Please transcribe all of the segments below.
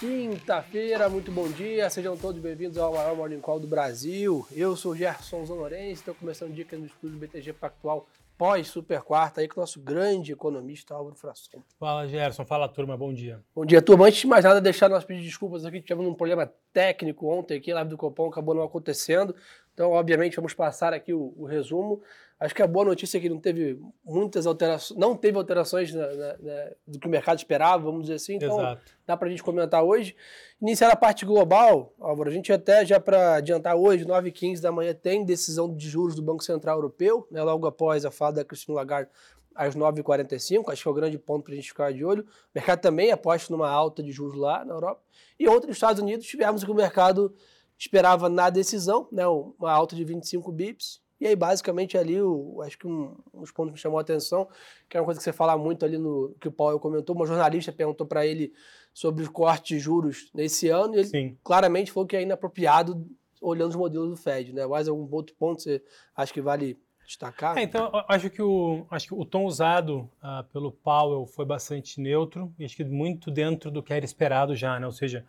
Quinta-feira, muito bom dia, sejam todos bem-vindos ao maior Morning Call do Brasil. Eu sou o Gerson Zanorense, estou começando o dia aqui no estúdio BTG Pactual pós-super quarta aí com o nosso grande economista Álvaro Frasson. Fala Gerson, fala turma, bom dia. Bom dia, turma. Antes de mais nada, deixar nós pedir desculpas aqui, tivemos um problema técnico ontem aqui, live do Copom acabou não acontecendo. Então, obviamente, vamos passar aqui o, o resumo. Acho que a boa notícia é que não teve muitas alterações, não teve alterações na, na, na, do que o mercado esperava, vamos dizer assim. Então, Exato. dá para a gente comentar hoje. Iniciar a parte global, Álvaro, a gente até já para adiantar hoje, 9h15 da manhã, tem decisão de juros do Banco Central Europeu, né, logo após a fala da Christine Lagarde às 9h45, acho que é o grande ponto para a gente ficar de olho. O mercado também aposta numa alta de juros lá na Europa. E ontem, nos Estados Unidos, tivemos que o mercado esperava na decisão, né, uma alta de 25 bips, e aí, basicamente, ali, o, acho que um, um dos pontos que me chamou a atenção, que é uma coisa que você fala muito ali no que o Paulo comentou, uma jornalista perguntou para ele sobre os cortes de juros nesse ano, e ele Sim. claramente falou que é inapropriado olhando os modelos do Fed, né? Mais algum outro ponto você acha que vale destacar? É, então, acho que o, acho que o tom usado uh, pelo Powell foi bastante neutro, e acho que muito dentro do que era esperado já, né? Ou seja,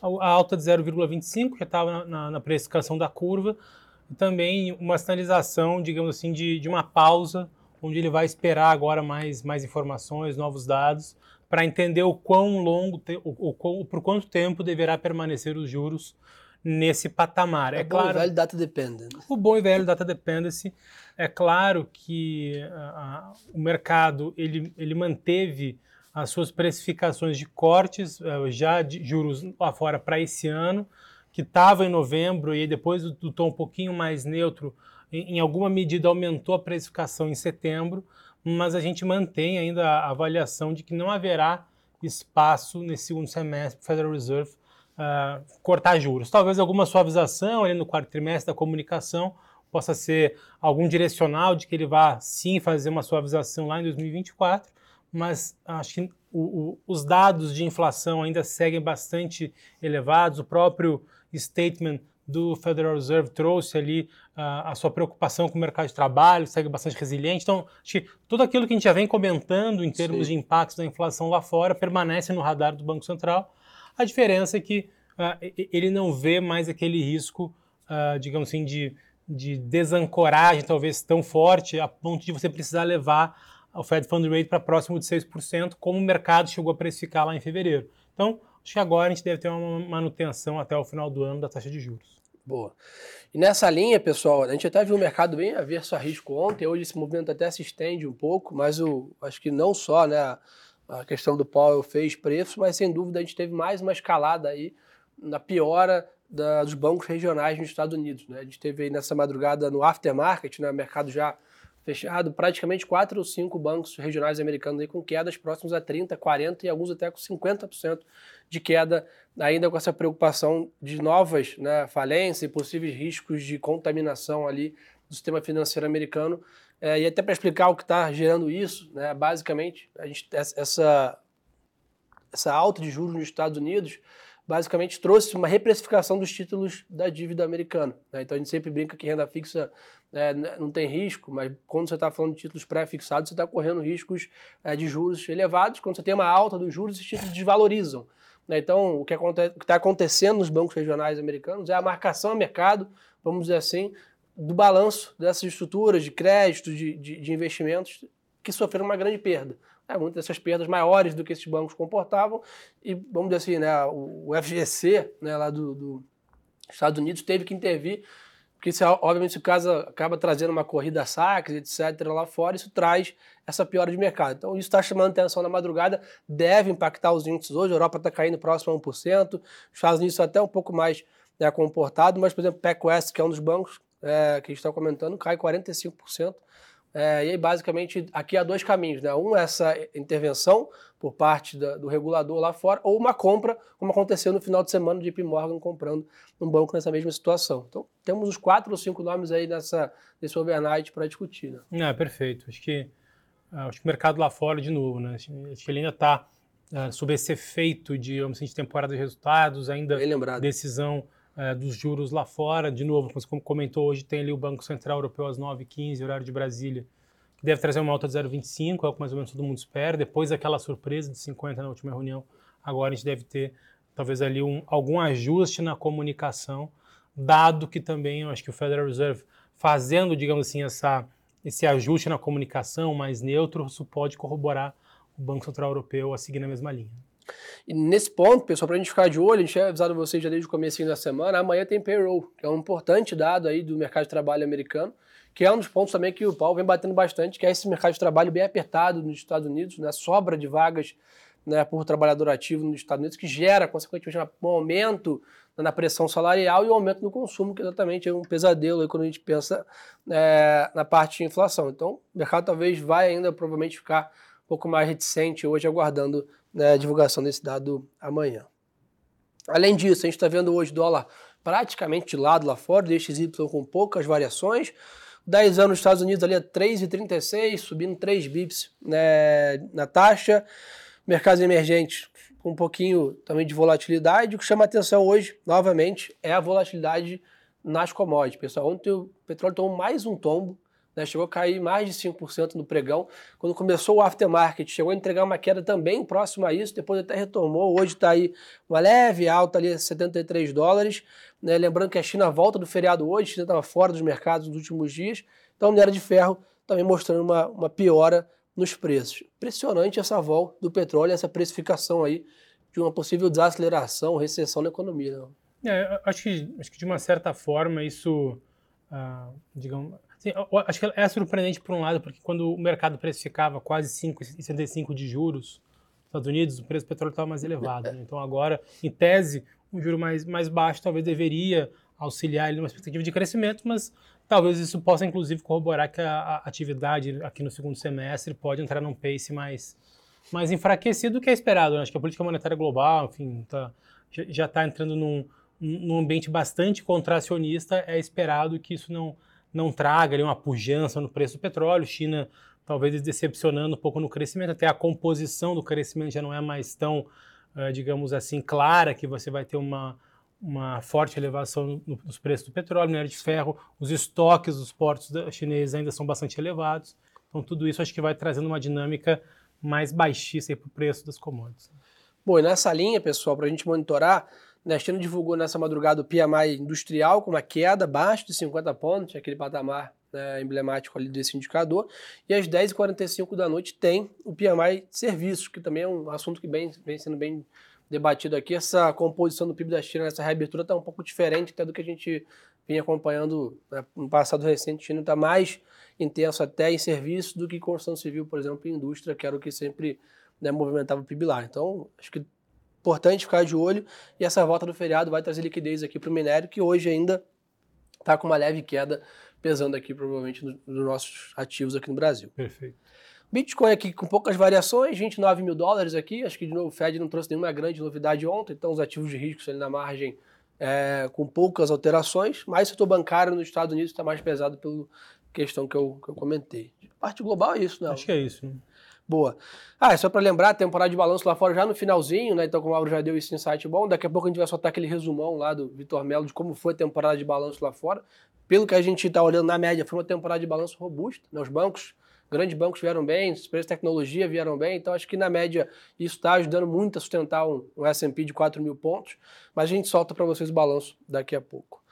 a, a alta de 0,25 já estava na, na, na precificação da curva, e também uma sinalização, digamos assim, de, de uma pausa, onde ele vai esperar agora mais, mais informações, novos dados, para entender o quão longo, o, o, por quanto tempo deverá permanecer os juros nesse patamar. É, é bom claro, e velho data dependent. O bom e velho data dependency. É claro que o mercado ele, ele manteve as suas precificações de cortes uh, já de juros lá fora para esse ano, que estava em novembro e depois do, tom um pouquinho mais neutro, em, em, alguma medida aumentou a precificação em setembro, mas a gente mantém ainda a avaliação de que não haverá espaço nesse segundo semestre para o Federal Reserve uh, cortar juros. Talvez alguma suavização ali no quarto trimestre da comunicação possa ser algum direcional de que ele vá sim fazer uma suavização lá em 2024, mas acho que o, o, os dados de inflação ainda seguem bastante elevados. O próprio statement do Federal Reserve trouxe ali uh, a sua preocupação com o mercado de trabalho, segue bastante resiliente. Então, acho que tudo aquilo que a gente já vem comentando em termos Sim. de impactos da inflação lá fora permanece no radar do Banco Central. A diferença é que uh, ele não vê mais aquele risco, uh, digamos assim, de, de desancoragem talvez tão forte a ponto de você precisar levar o Fed Fund Rate para próximo de 6%, como o mercado chegou a precificar lá em fevereiro. Então, Acho que agora a gente deve ter uma manutenção até o final do ano da taxa de juros. Boa. E nessa linha, pessoal, a gente até viu o mercado bem averso a risco ontem, hoje esse movimento até se estende um pouco, mas o, acho que não só né, a questão do Powell fez preço, mas sem dúvida a gente teve mais uma escalada aí na piora da, dos bancos regionais nos Estados Unidos. Né? A gente teve aí nessa madrugada no aftermarket, né, mercado já fechado, praticamente quatro ou cinco bancos regionais americanos aí com quedas próximas a 30%, 40% e alguns até com 50% de queda, ainda com essa preocupação de novas né, falências e possíveis riscos de contaminação ali do sistema financeiro americano. É, e até para explicar o que está gerando isso, né, basicamente, a gente, essa, essa alta de juros nos Estados Unidos basicamente trouxe uma reprecificação dos títulos da dívida americana. Né? Então a gente sempre brinca que renda fixa é, não tem risco, mas quando você está falando de títulos pré-fixados, você está correndo riscos é, de juros elevados. Quando você tem uma alta dos juros, esses títulos desvalorizam. Né? Então, o que está acontecendo nos bancos regionais americanos é a marcação a mercado, vamos dizer assim, do balanço dessas estruturas de crédito, de, de, de investimentos, que sofreram uma grande perda. É, muitas dessas perdas maiores do que esses bancos comportavam, e vamos dizer assim, né, o, FGC, né, lá do, do Estados Unidos, teve que intervir porque isso, obviamente, o caso acaba trazendo uma corrida a saques, etc., lá fora, isso traz essa piora de mercado. Então, isso está chamando atenção na madrugada, deve impactar os índices hoje. A Europa está caindo próximo a 1%, os Estados Unidos até um pouco mais né, comportado, mas, por exemplo, o PEC que é um dos bancos é, que a gente está comentando, cai 45%. É, e aí, basicamente, aqui há dois caminhos, né? Um, essa intervenção por parte da, do regulador lá fora, ou uma compra, como aconteceu no final de semana, de JP Morgan comprando um banco nessa mesma situação. Então, temos os quatro ou cinco nomes aí nessa, nesse overnight para discutir. Né? É, perfeito. Acho que, ah, acho que o mercado lá fora, de novo, né? Acho que ele ainda está uh, ah, sob esse efeito de, vamos dizer, de temporada de resultados, ainda decisão uh, dos juros lá fora. De novo, como comentou hoje, tem ali o Banco Central Europeu às 9h15, horário de Brasília, que deve trazer uma alta de 0,25, é o que mais ou menos todo mundo espera. Depois daquela surpresa de 50 na última reunião, agora a gente deve ter talvez ali um, algum ajuste na comunicação, dado que também eu acho que o Federal Reserve fazendo, digamos assim, essa, esse ajuste na comunicação mais neutro, isso pode corroborar o Banco Central Europeu a seguir na mesma linha. E nesse ponto, pessoal, para a gente ficar de olho, a gente tinha avisado vocês já desde o começo da semana, amanhã tem payroll, que é um importante dado aí do mercado de trabalho americano, que é um dos pontos também que o Paulo vem batendo bastante, que é esse mercado de trabalho bem apertado nos Estados Unidos, né, sobra de vagas né, por trabalhador ativo nos Estados Unidos, que gera, consequentemente, um aumento na pressão salarial e um aumento no consumo, que exatamente é um pesadelo quando a gente pensa é, na parte de inflação. Então, o mercado talvez vai ainda provavelmente ficar um pouco mais reticente hoje, aguardando né, divulgação desse dado amanhã. Além disso, a gente está vendo hoje dólar praticamente de lado lá fora, DXY com poucas variações. 10 anos nos Estados Unidos ali a 3,36, subindo 3 bips né, na taxa. Mercados emergentes com um pouquinho também de volatilidade. O que chama atenção hoje, novamente, é a volatilidade nas commodities. Pessoal, ontem o petróleo tomou mais um tombo, né, chegou a cair mais de 5% no pregão. Quando começou o aftermarket, chegou a entregar uma queda também próxima a isso, depois até retomou. Hoje está aí uma leve alta ali, 73 dólares. Né, lembrando que a China volta do feriado hoje, a China estava fora dos mercados nos últimos dias. Então, a minério de ferro também mostrando uma, uma piora nos preços. Impressionante essa volta do petróleo, essa precificação aí de uma possível desaceleração, recessão na economia. Né? É, acho, que, acho que de uma certa forma isso, ah, digamos, assim, acho que é surpreendente por um lado, porque quando o mercado precificava quase 5,75 de juros nos Estados Unidos, o preço do petróleo estava mais elevado. Né? Então agora, em tese, um juro mais, mais baixo talvez deveria auxiliar ele numa expectativa de crescimento, mas talvez isso possa inclusive corroborar que a, a, atividade aqui no segundo semestre pode entrar num pace mais, mais enfraquecido do que é esperado. Né? Acho que a política monetária global, enfim, tá, já está entrando num, num ambiente bastante contracionista, é esperado que isso não, não traga ali, uma pujança no preço do petróleo. China talvez decepcionando um pouco no crescimento, até a composição do crescimento já não é mais tão, uh, digamos assim, clara, que você vai ter uma, uma forte elevação no, nos preços do petróleo, minério de ferro, os estoques dos portos chineses ainda são bastante elevados. Então, tudo isso acho que vai trazendo uma dinâmica mais baixíssima para o preço das commodities. Bom, e nessa linha, pessoal, para a gente monitorar, né, a China divulgou nessa madrugada o PMI industrial com uma queda abaixo de 50 pontos, aquele patamar né, emblemático ali desse indicador. E às 10h45 da noite tem o PMI serviços, que também é um assunto que vem, vem sendo bem debatido aqui, essa composição do PIB da China nessa reabertura está um pouco diferente até do que a gente vinha acompanhando né, no passado recente. A China está mais intenso até em serviços do que construção civil, por exemplo, em indústria, que era o que sempre né, movimentava o PIB lá. Então, acho que importante ficar de olho e essa volta do feriado vai trazer liquidez aqui para o minério, que hoje ainda está com uma leve queda pesando aqui provavelmente nos nossos ativos aqui no Brasil. Perfeito. Bitcoin aqui com poucas variações, 29 mil dólares aqui. Acho que de novo o Fed não trouxe nenhuma grande novidade ontem, então os ativos de risco ali na margem é, com poucas alterações. Mas o setor bancário nos Estados Unidos está mais pesado pela questão que eu, que eu comentei. parte global é isso, né? Acho que é isso. Né? Boa. Ah, é só para lembrar, a temporada de balanço lá fora já no finalzinho, né? Então, como o Mauro já deu esse insight bom, daqui a pouco a gente vai soltar aquele resumão lá do Vitor Melo de como foi a temporada de balanço lá fora. Pelo que a gente está olhando na média, foi uma temporada de balanço robusta. Né? Os bancos grandes bancos vieram bem, os preços de tecnologia vieram bem, então acho que na média isso está ajudando muito a sustentar um, um S&P de 4 mil pontos, mas a gente solta para vocês o balanço daqui a pouco.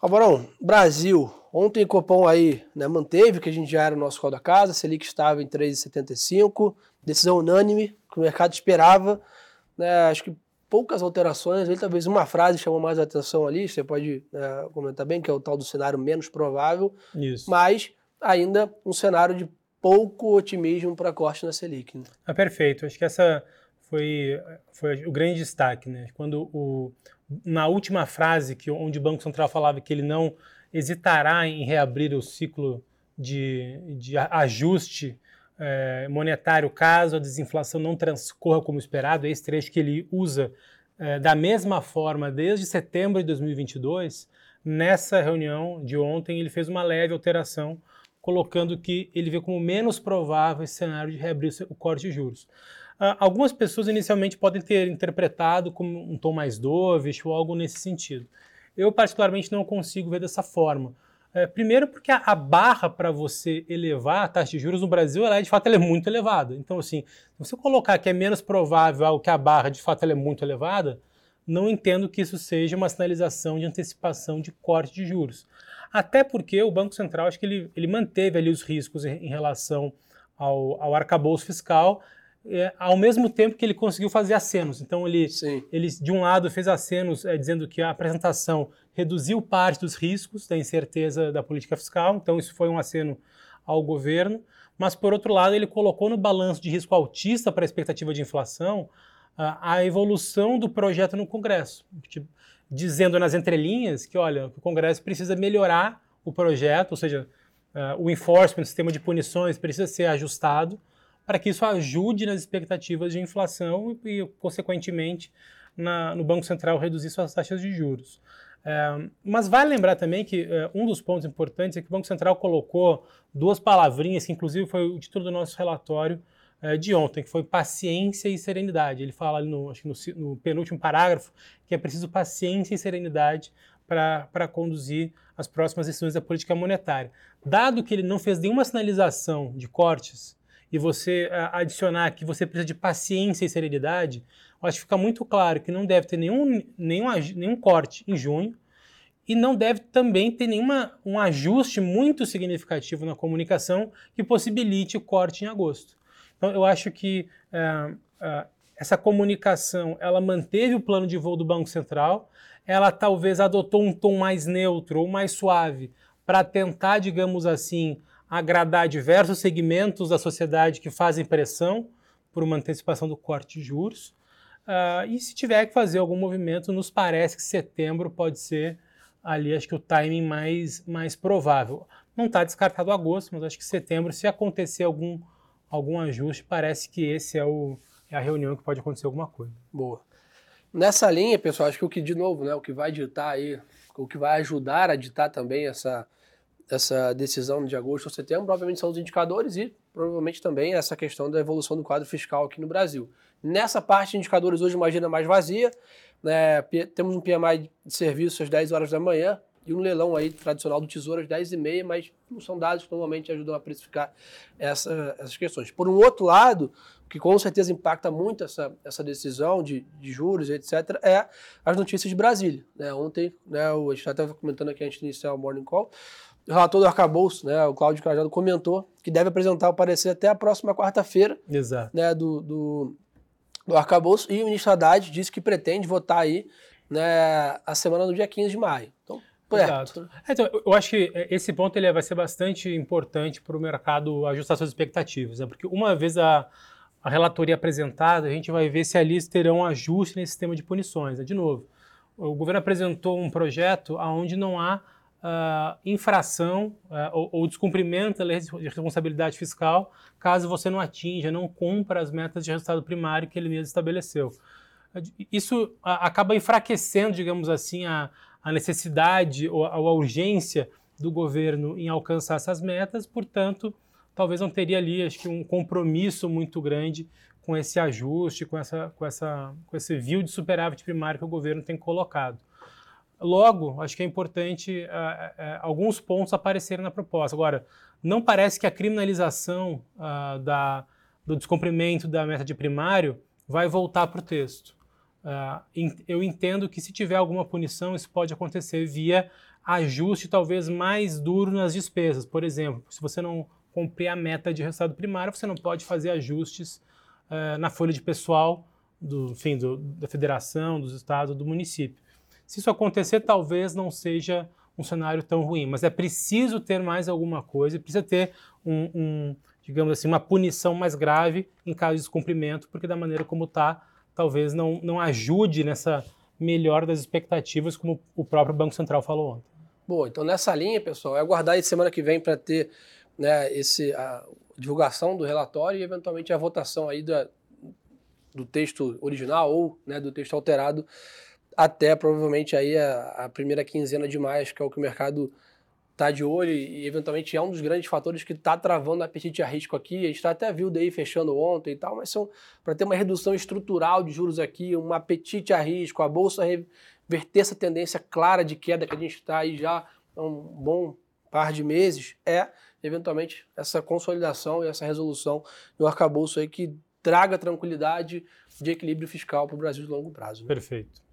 Alvarão, Brasil, ontem o Copom aí né, manteve, que a gente já era o nosso call da casa, Selic estava em 3,75, decisão unânime, que o mercado esperava, né, acho que poucas alterações, ali, talvez uma frase chamou mais atenção ali, você pode né, comentar bem, que é o tal do cenário menos provável, Isso. mas ainda um cenário de pouco otimismo para corte na Selic. Né? Ah, perfeito. Acho que essa foi, foi o grande destaque. Né? Quando o, na última frase, que, onde o Banco Central falava que ele não hesitará em reabrir o ciclo de, de ajuste é, monetário caso a desinflação não transcorra como esperado, é esse trecho que ele usa é, da mesma forma desde setembro de 2022, nessa reunião de ontem ele fez uma leve alteração colocando que ele vê como menos provável esse cenário de reabrir o corte de juros. Uh, algumas pessoas inicialmente podem ter interpretado como um tom mais dovish ou algo nesse sentido. Eu, particularmente, não consigo ver dessa forma. É, primeiro porque a, a barra para você elevar a taxa de juros no Brasil, ela é, de fato, ela é muito elevada. Então, assim, se você colocar que é menos provável algo que a barra, de fato, ela é muito elevada, não entendo que isso seja uma sinalização de antecipação de corte de juros. Até porque o Banco Central, acho que ele, ele manteve ali os riscos em, em relação ao, ao arcabouço fiscal, é, ao mesmo tempo que ele conseguiu fazer acenos. Então, ele, ele de um lado, fez acenos é, dizendo que a apresentação reduziu parte dos riscos da incerteza da política fiscal, então isso foi um aceno ao governo, mas, por outro lado, ele colocou no balanço de risco altista para a expectativa de inflação a, a evolução do projeto no Congresso, tipo, dizendo nas entrelinhas que, olha, o Congresso precisa melhorar o projeto, ou seja, uh, o enforcement, o sistema de punições precisa ser ajustado para que isso ajude nas expectativas de inflação e, consequentemente, na, no Banco Central reduzir suas taxas de juros. É, mas vale lembrar também que é, um dos pontos importantes é que o Banco Central colocou duas palavrinhas, que inclusive foi o título do nosso relatório é, de ontem, que foi paciência e serenidade. Ele fala ali no, no, no penúltimo parágrafo que é preciso paciência e serenidade para conduzir as próximas decisões da política monetária. Dado que ele não fez nenhuma sinalização de cortes, e você adicionar que você precisa de paciência e serenidade, eu acho que fica muito claro que não deve ter nenhum, nenhum, nenhum corte em junho e não deve também ter nenhuma, um ajuste muito significativo na comunicação que possibilite o corte em agosto. Então, eu acho que uh, uh, essa comunicação ela manteve o plano de voo do Banco Central, ela talvez adotou um tom mais neutro ou mais suave para tentar, digamos assim, agradar diversos segmentos da sociedade que fazem pressão por uma antecipação do corte de juros. Uh, e se tiver que fazer algum movimento, nos parece que setembro pode ser ali, acho que o timing mais, mais provável. Não está descartado agosto, mas acho que setembro, se acontecer algum, algum ajuste, parece que esse é, o, é a reunião que pode acontecer alguma coisa. Boa. Nessa linha, pessoal, acho que o que, de novo, né, o que vai ditar aí, o que vai ajudar a ditar também essa, essa decisão de agosto ou setembro, obviamente são os indicadores e provavelmente também essa questão da evolução do quadro fiscal aqui no Brasil. Nessa parte de indicadores hoje imagina mais vazia, né, temos um PMI de serviço às 10 horas da manhã e um leilão aí tradicional do Tesouro às 10 e meia, mas não são dados que normalmente ajudam a precificar essa, essas questões. Por um outro lado, que com certeza impacta muito essa, essa decisão de, de juros, etc., é as notícias de Brasília. Né? Ontem, né, a gente estava comentando aqui antes de iniciar o Morning Call, o relator do arcabouço, né, o Cláudio Cajado, comentou que deve apresentar o parecer até a próxima quarta-feira né, do, do, do arcabouço, e o ministro Haddad disse que pretende votar aí né, a semana do dia 15 de maio. Então, perto. É, então, eu acho que esse ponto ele vai ser bastante importante para o mercado ajustar suas expectativas, né, porque uma vez a, a relatoria apresentada, a gente vai ver se ali terão ajuste nesse sistema de punições. Né? De novo, o governo apresentou um projeto onde não há uh, infração uh, ou, ou, descumprimento da lei de responsabilidade fiscal caso você não atinja, não cumpra as metas de resultado primário que ele mesmo estabeleceu. Isso acaba enfraquecendo, digamos assim, a, a necessidade ou a, a urgência do governo em alcançar essas metas, portanto, talvez não teria ali, acho que, um compromisso muito grande com esse ajuste, com, essa, com, essa, com esse view de superávit primário que o governo tem colocado. Logo, acho que é importante uh, uh, alguns pontos aparecerem na proposta. Agora, não parece que a criminalização uh, da, do descumprimento da meta de primário vai voltar para o texto. eu entendo que se tiver alguma punição, isso pode acontecer via ajuste talvez mais duro nas despesas. Por exemplo, se você não cumprir a meta de resultado primário, você não pode fazer ajustes na folha de pessoal do, enfim, do, da federação, dos estados, do município. Se isso acontecer, talvez não seja um cenário tão ruim, mas é preciso ter mais alguma coisa, precisa ter um, um digamos assim, uma punição mais grave em caso de descumprimento, porque da maneira como está, talvez não, não ajude nessa melhora das expectativas, como o próprio Banco Central falou ontem. Bom, então nessa linha, pessoal, é aguardar aí semana que vem para ter né, esse, a divulgação do relatório e eventualmente a votação aí da, do texto original ou né, do texto alterado até provavelmente aí a, a, primeira quinzena de maio, que é o que o mercado está de olho e, eventualmente é um dos grandes fatores que está travando o apetite a risco aqui. A gente tá até viu daí fechando ontem e tal, mas são para ter uma redução estrutural de juros aqui, um apetite a risco, a bolsa reverter essa tendência clara de queda que a gente está aí já há um bom par de meses é, eventualmente, essa consolidação e essa resolução um arcabouço aí que traga tranquilidade de equilíbrio fiscal para o Brasil de longo prazo. Né? Perfeito.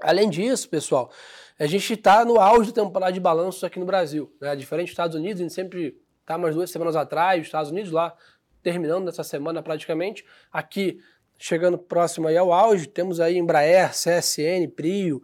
Além disso, pessoal, a gente está no auge da temporada de balanços aqui no Brasil. Né? Diferente dos Estados Unidos, a gente sempre está umas duas semanas atrás, os Estados Unidos lá terminando nessa semana praticamente. Aqui, chegando próximo aí ao auge, temos aí Embraer, CSN, Prio,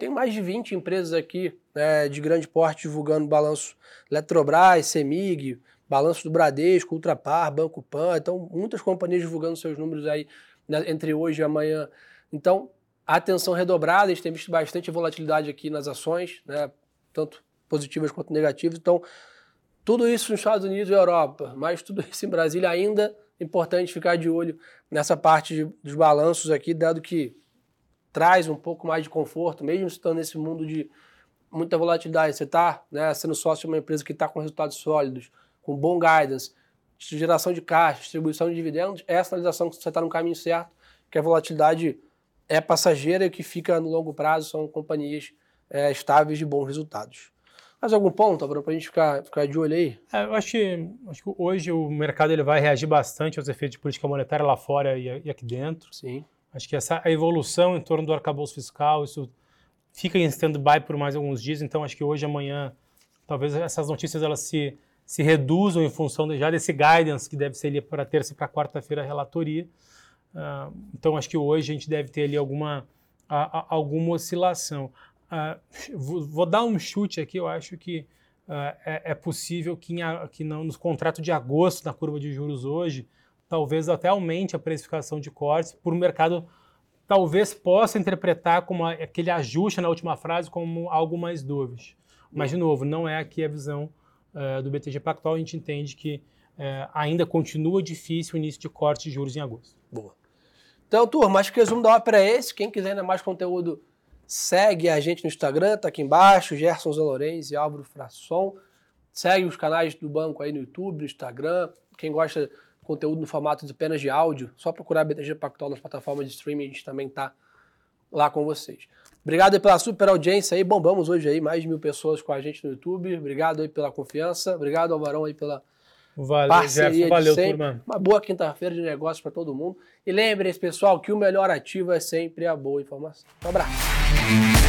tem mais de 20 empresas aqui né, de grande porte divulgando balanço Eletrobras, Semig, balanço do Bradesco, Ultrapar, Banco Pan, então muitas companhias divulgando seus números aí né, entre hoje e amanhã. Então, atenção redobrada, a gente tem visto bastante volatilidade aqui nas ações, né, tanto positivas quanto negativas. Então, tudo isso nos Estados Unidos e Europa, mas tudo isso em Brasília ainda importante ficar de olho nessa parte de, dos balanços aqui, dado que traz um pouco mais de conforto, mesmo estando nesse mundo de muita volatilidade. Você está né, sendo sócio de uma empresa que está com resultados sólidos, com bom guidance, geração de caixa, distribuição de dividendos, é a sinalização que você está no caminho certo, que a volatilidade é passageira e que fica no longo prazo são companhias é, estáveis de bons resultados. Mais algum ponto, para a gente ficar, ficar de olho aí? É, eu acho que, acho que hoje o mercado ele vai reagir bastante aos efeitos de política monetária lá fora e, e aqui dentro. Sim. Acho que essa a evolução em torno do arcabouço fiscal, isso fica em stand-by por mais alguns dias, então acho que hoje, amanhã, talvez essas notícias elas se, se reduzam em função de, já desse guidance que deve ser para terça e para quarta-feira a relatoria. Uh, então acho que hoje a gente deve ter ali alguma, a, a, alguma oscilação. Uh, vou, vou, dar um chute aqui, eu acho que uh, é, é, possível que, em, que não, nos contratos de agosto, na curva de juros hoje, talvez até aumente a precificação de cortes, por o mercado talvez possa interpretar como aquele ajuste na última frase como algo mais dovish. Mas, de novo, não é aqui a visão do BTG Pactual, a gente entende que uh, ainda continua difícil o início de corte de juros em agosto. Boa. Então, turma, acho que o resumo da ópera é esse. Quem quiser ainda mais conteúdo, segue a gente no Instagram, tá aqui embaixo, Gerson Zalorenz e Álvaro Frasson. Segue os canais do banco aí no YouTube, no Instagram. Quem gosta conteúdo no formato de apenas de áudio, só procurar BTG Pactual nas plataformas de streaming, a gente também tá lá com vocês. Obrigado aí pela super audiência aí, bombamos hoje aí mais de mil pessoas com a gente no YouTube, obrigado aí pela confiança, obrigado Alvarão aí pela valeu, parceria Jeff, valeu, sempre. Turma. Uma boa quinta-feira de negócios para todo mundo. E lembrem-se, pessoal, que o melhor ativo é sempre a boa informação. Um abraço.